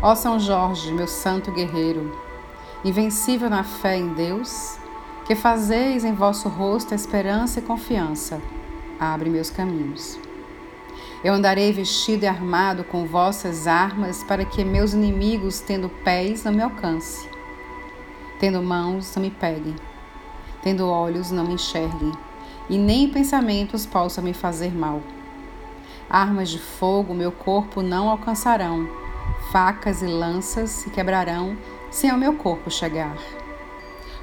Ó São Jorge, meu santo guerreiro, invencível na fé em Deus, que fazeis em vosso rosto esperança e confiança, abre meus caminhos. Eu andarei vestido e armado com vossas armas, para que meus inimigos, tendo pés, não me alcance, tendo mãos, não me peguem, tendo olhos, não me enxerguem, e nem pensamentos possam me fazer mal. Armas de fogo meu corpo não alcançarão, facas e lanças se quebrarão sem ao meu corpo chegar.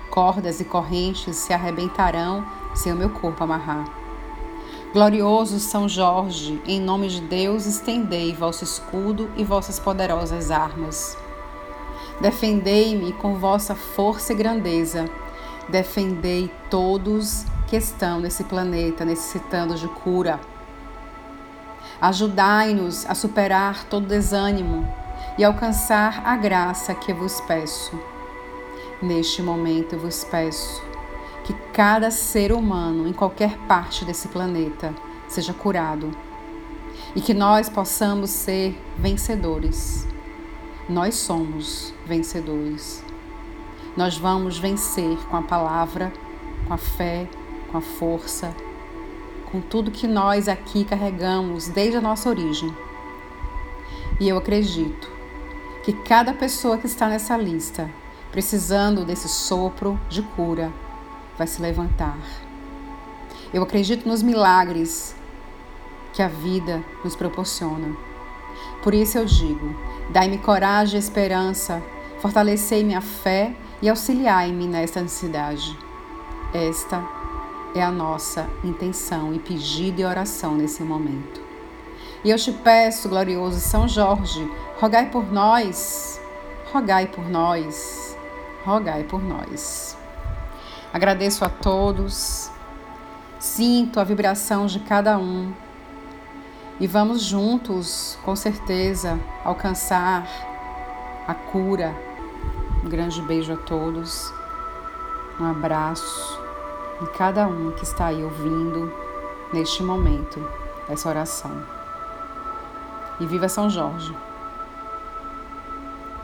Cordas e correntes se arrebentarão sem o meu corpo amarrar. Glorioso São Jorge, em nome de Deus, estendei vosso escudo e vossas poderosas armas. Defendei-me com vossa força e grandeza. Defendei todos que estão nesse planeta necessitando de cura Ajudai-nos a superar todo desânimo e alcançar a graça que vos peço. Neste momento vos peço que cada ser humano em qualquer parte desse planeta seja curado e que nós possamos ser vencedores. Nós somos vencedores. Nós vamos vencer com a palavra, com a fé, com a força, com tudo que nós aqui carregamos desde a nossa origem. E eu acredito que cada pessoa que está nessa lista, precisando desse sopro de cura, vai se levantar. Eu acredito nos milagres que a vida nos proporciona. Por isso eu digo: dai-me coragem e esperança, fortalecei minha fé e auxiliai-me nesta necessidade. Esta é a nossa intenção e pedido e oração nesse momento. E eu te peço, glorioso São Jorge, rogai por nós, rogai por nós, rogai por nós. Agradeço a todos, sinto a vibração de cada um e vamos juntos, com certeza, alcançar a cura. Um grande beijo a todos, um abraço em cada um que está aí ouvindo neste momento essa oração. E viva São Jorge!